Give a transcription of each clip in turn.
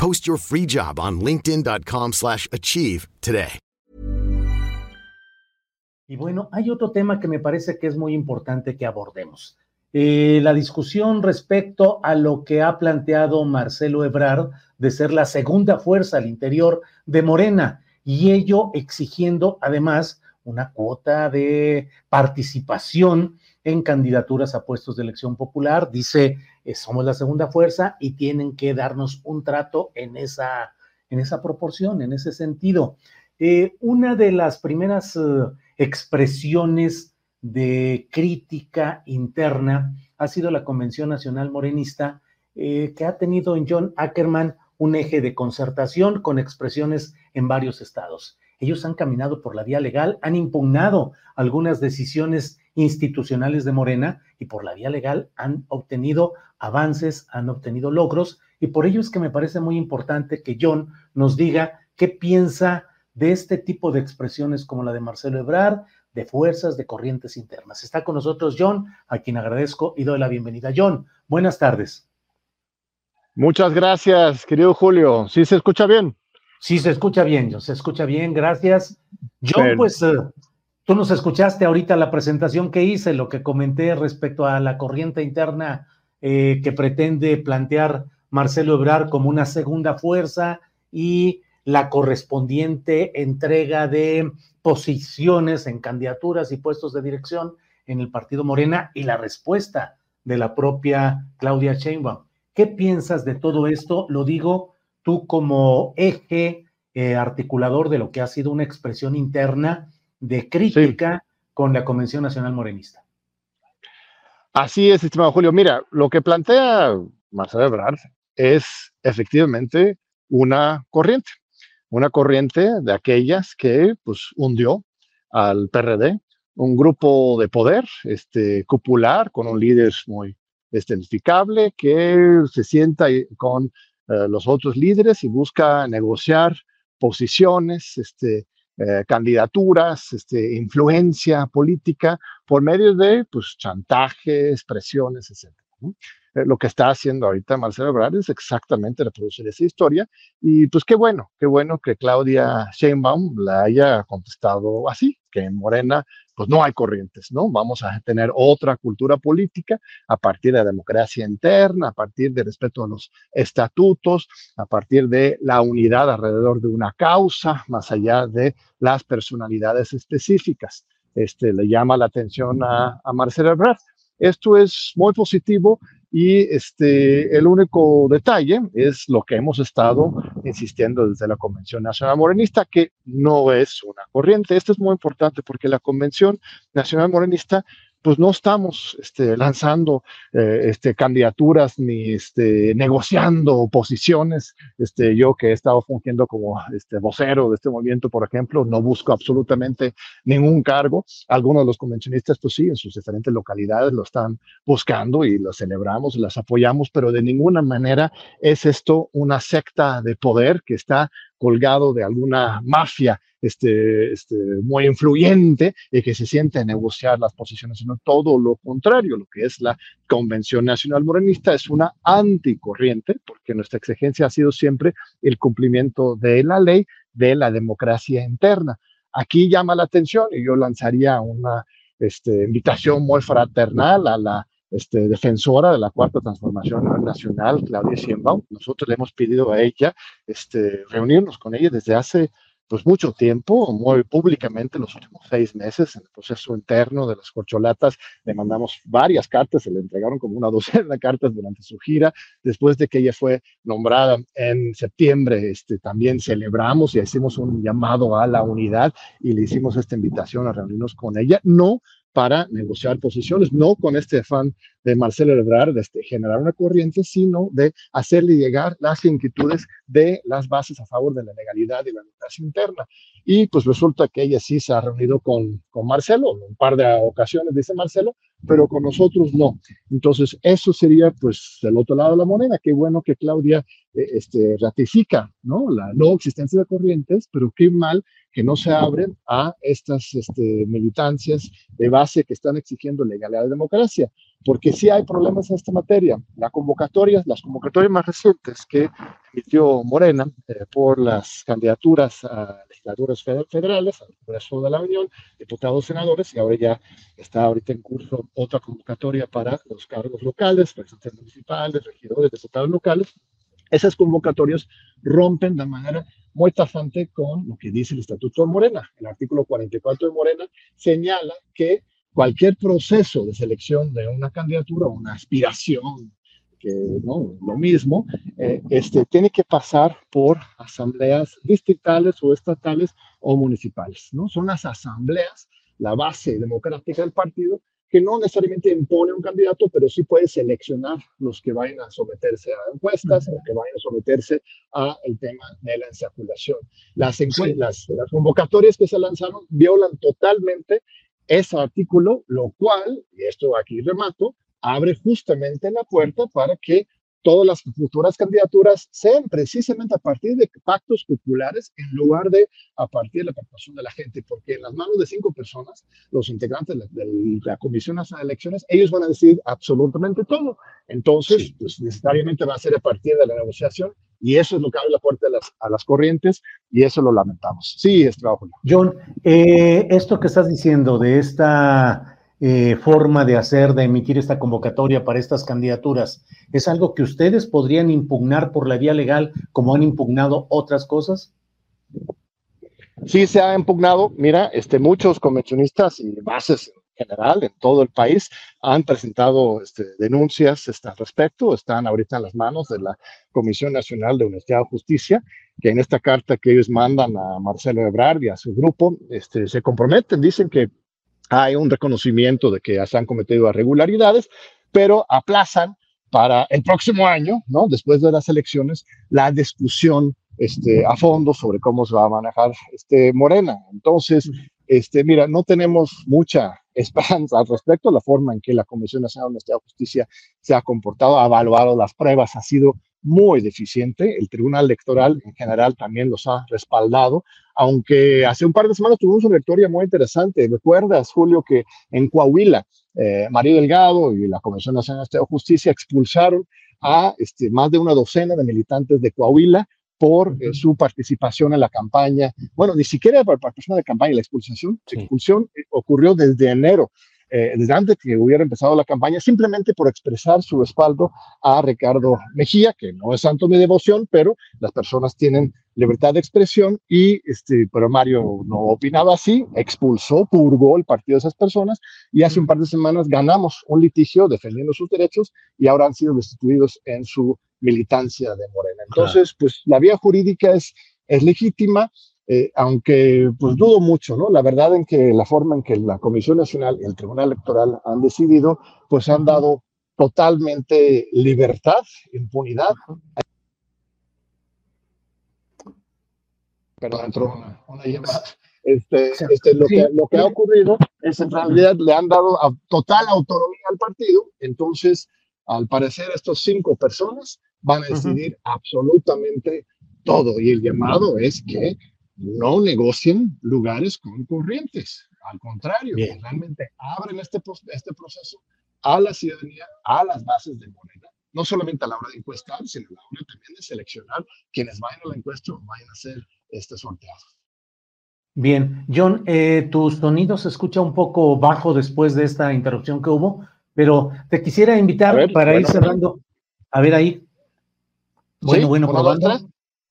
Post your free job on linkedin.com slash achieve today. Y bueno, hay otro tema que me parece que es muy importante que abordemos. Eh, la discusión respecto a lo que ha planteado Marcelo Ebrard de ser la segunda fuerza al interior de Morena y ello exigiendo además una cuota de participación en candidaturas a puestos de elección popular. Dice, eh, somos la segunda fuerza y tienen que darnos un trato en esa, en esa proporción, en ese sentido. Eh, una de las primeras eh, expresiones de crítica interna ha sido la Convención Nacional Morenista, que ha tenido en John Ackerman un eje de concertación con expresiones en varios estados. Ellos han caminado por la vía legal, han impugnado algunas decisiones institucionales de Morena y por la vía legal han obtenido avances, han obtenido logros y por ello es que me parece muy importante que John nos diga qué piensa de este tipo de expresiones como la de Marcelo Ebrard, de fuerzas, de corrientes internas. Está con nosotros John, a quien agradezco y doy la bienvenida. John, buenas tardes. Muchas gracias, querido Julio. ¿Sí se escucha bien? Sí, se escucha bien, se escucha bien, gracias. John, pues eh, tú nos escuchaste ahorita la presentación que hice, lo que comenté respecto a la corriente interna eh, que pretende plantear Marcelo Ebrard como una segunda fuerza y la correspondiente entrega de posiciones en candidaturas y puestos de dirección en el partido Morena y la respuesta de la propia Claudia Sheinbaum. ¿Qué piensas de todo esto? Lo digo tú como eje eh, articulador de lo que ha sido una expresión interna de crítica sí. con la Convención Nacional Morenista. Así es, estimado Julio. Mira, lo que plantea Marcelo Ebrard es efectivamente una corriente, una corriente de aquellas que pues hundió al PRD, un grupo de poder este, popular con un líder muy identificable que se sienta con eh, los otros líderes y busca negociar posiciones, este, eh, candidaturas, este, influencia política por medio de pues, chantajes, presiones, etc. Eh, lo que está haciendo ahorita Marcelo Ebrard es exactamente reproducir esa historia y pues qué bueno, qué bueno que Claudia Sheinbaum la haya contestado así, que Morena pues no hay corrientes, ¿no? Vamos a tener otra cultura política a partir de la democracia interna, a partir de respeto a los estatutos, a partir de la unidad alrededor de una causa, más allá de las personalidades específicas. Este, le llama la atención a, a Marcelo Ebrard. Esto es muy positivo y este, el único detalle es lo que hemos estado insistiendo desde la Convención Nacional Morenista, que no es una corriente. Esto es muy importante porque la Convención Nacional Morenista pues no estamos este, lanzando eh, este, candidaturas ni este, negociando posiciones. Este, yo que he estado fungiendo como este, vocero de este movimiento, por ejemplo, no busco absolutamente ningún cargo. Algunos de los convencionistas, pues sí, en sus diferentes localidades lo están buscando y lo celebramos, las apoyamos, pero de ninguna manera es esto una secta de poder que está colgado de alguna mafia este, este, muy influyente y que se siente a negociar las posiciones, sino todo lo contrario, lo que es la Convención Nacional Morenista es una anticorriente, porque nuestra exigencia ha sido siempre el cumplimiento de la ley, de la democracia interna. Aquí llama la atención y yo lanzaría una este, invitación muy fraternal a la este, defensora de la cuarta transformación nacional, Claudia Sheinbaum. Nosotros le hemos pedido a ella este, reunirnos con ella desde hace pues mucho tiempo, muy públicamente, los últimos seis meses, en el proceso interno de las corcholatas, le mandamos varias cartas, se le entregaron como una docena de cartas durante su gira. Después de que ella fue nombrada en septiembre, este, también celebramos y hicimos un llamado a la unidad y le hicimos esta invitación a reunirnos con ella. No para negociar posiciones, no con este afán de Marcelo Ebrard de este, generar una corriente, sino de hacerle llegar las inquietudes de las bases a favor de la legalidad y la democracia interna. Y pues resulta que ella sí se ha reunido con, con Marcelo, un par de ocasiones, dice Marcelo, pero con nosotros no. Entonces, eso sería pues del otro lado de la moneda. Qué bueno que Claudia eh, este, ratifica ¿no? la no existencia de corrientes, pero qué mal que no se abren a estas este, militancias de base que están exigiendo legalidad y democracia, porque sí hay problemas en esta materia. La convocatoria, las convocatorias más recientes que emitió Morena eh, por las candidaturas a legislaturas federales, al Congreso de la Unión, diputados, senadores, y ahora ya está ahorita en curso otra convocatoria para los cargos locales, presidentes municipales, regidores, diputados locales. Esas convocatorias rompen de manera muy tajante con lo que dice el Estatuto de Morena. El artículo 44 de Morena señala que cualquier proceso de selección de una candidatura o una aspiración, que no, lo mismo, eh, este, tiene que pasar por asambleas distritales o estatales o municipales. ¿no? Son las asambleas la base democrática del partido que no necesariamente impone un candidato, pero sí puede seleccionar los que vayan a someterse a encuestas, o que vayan a someterse al tema de la ensaculación. Las, las, las convocatorias que se lanzaron violan totalmente ese artículo, lo cual, y esto aquí remato, abre justamente la puerta para que todas las futuras candidaturas sean precisamente a partir de pactos populares en lugar de a partir de la participación de la gente, porque en las manos de cinco personas, los integrantes de la, Comisión Nacional de Elecciones, ellos van a decidir absolutamente todo. Entonces, pues necesariamente va a ser a partir de la negociación y eso es lo que abre la puerta a las, a las corrientes y eso lo lamentamos. Sí, es trabajo. John, eh, esto que estás diciendo de esta eh, forma de hacer, de emitir esta convocatoria para estas candidaturas, ¿es algo que ustedes podrían impugnar por la vía legal como han impugnado otras cosas? Sí, se ha impugnado. Mira, este, muchos convencionistas y bases en general en todo el país han presentado este, denuncias este, al respecto. Están ahorita en las manos de la Comisión Nacional de Honestidad y Justicia, que en esta carta que ellos mandan a Marcelo Ebrard y a su grupo, este, se comprometen, dicen que hay un reconocimiento de que se han cometido irregularidades, pero aplazan para el próximo año, ¿no? Después de las elecciones, la discusión este, a fondo sobre cómo se va a manejar este Morena. Entonces, este, mira, no tenemos mucha esperanza al respecto. La forma en que la Comisión Nacional de Justicia se ha comportado, ha evaluado las pruebas, ha sido muy deficiente. El Tribunal Electoral en general también los ha respaldado, aunque hace un par de semanas tuvimos una victoria muy interesante. ¿Recuerdas, Julio, que en Coahuila, eh, María Delgado y la Comisión Nacional de Justicia expulsaron a este, más de una docena de militantes de Coahuila por eh, su participación en la campaña. Bueno, ni siquiera por participación en la campaña, la expulsión, la expulsión eh, ocurrió desde enero eh, desde antes que hubiera empezado la campaña, simplemente por expresar su respaldo a Ricardo Mejía, que no es santo de devoción, pero las personas tienen libertad de expresión y, este, pero Mario no opinaba así, expulsó, purgó el partido de esas personas y hace un par de semanas ganamos un litigio defendiendo sus derechos y ahora han sido destituidos en su militancia de Morena. Entonces, pues la vía jurídica es, es legítima eh, aunque pues dudo mucho, ¿no? La verdad en que la forma en que la Comisión Nacional y el Tribunal Electoral han decidido, pues han dado totalmente libertad, impunidad. Perdón, entró una, llamada. Este, este, lo, que, lo que ha ocurrido es en realidad le han dado total autonomía al partido, entonces al parecer estos cinco personas van a decidir absolutamente todo. Y el llamado es que no negocien lugares concurrentes. Al contrario, realmente abren este, este proceso a la ciudadanía, a las bases de moneda, no solamente a la hora de encuestar, sino a la hora también de seleccionar quienes vayan a la encuesta o vayan a hacer este sorteo. Bien, John, eh, tu sonido se escucha un poco bajo después de esta interrupción que hubo, pero te quisiera invitar para ir cerrando. A ver ahí. Bueno, bueno, probando.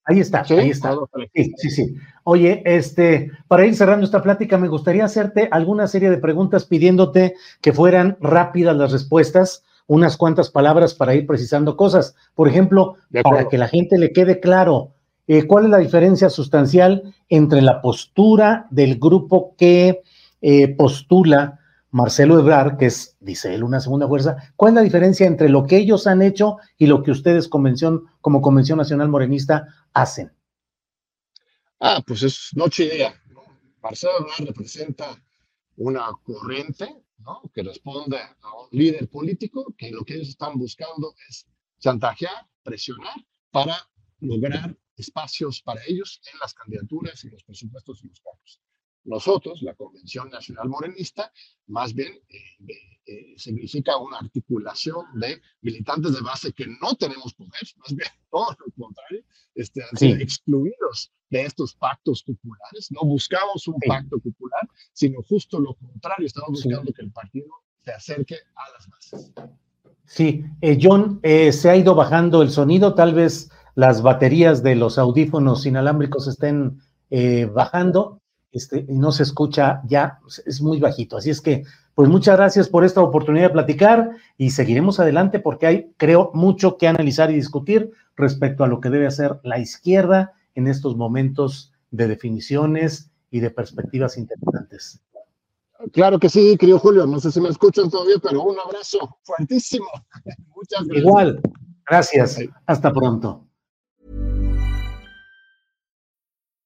Ahí está, ahí está. Sí, sí, sí. Oye, este, para ir cerrando esta plática, me gustaría hacerte alguna serie de preguntas pidiéndote que fueran rápidas las respuestas, unas cuantas palabras para ir precisando cosas. Por ejemplo, para que la gente le quede claro, eh, ¿cuál es la diferencia sustancial entre la postura del grupo que eh, postula Marcelo Ebrard, que es, dice él, una segunda fuerza, ¿cuál es la diferencia entre lo que ellos han hecho y lo que ustedes convención, como Convención Nacional Morenista hacen? Ah, pues es noche idea. Marcelo Ebrard representa una corriente ¿no? que responde a un líder político que lo que ellos están buscando es chantajear, presionar para lograr espacios para ellos en las candidaturas y los presupuestos y los cargos. Nosotros, la Convención Nacional Morenista, más bien eh, eh, significa una articulación de militantes de base que no tenemos poder, más bien todo lo contrario, este, han sido excluidos de estos pactos populares. No buscamos un pacto popular, sino justo lo contrario, estamos buscando que el partido se acerque a las bases. Sí, eh, John, se ha ido bajando el sonido, tal vez las baterías de los audífonos inalámbricos estén bajando este, y no se escucha ya, es muy bajito. Así es que, pues muchas gracias por esta oportunidad de platicar y seguiremos adelante porque hay, creo, mucho que analizar y discutir respecto a lo que debe hacer la izquierda en estos momentos de definiciones y de perspectivas interesantes. Claro que sí, querido Julio. No sé si me escuchan todavía, pero un abrazo fuertísimo. Muchas gracias. Igual. Gracias. Hasta pronto.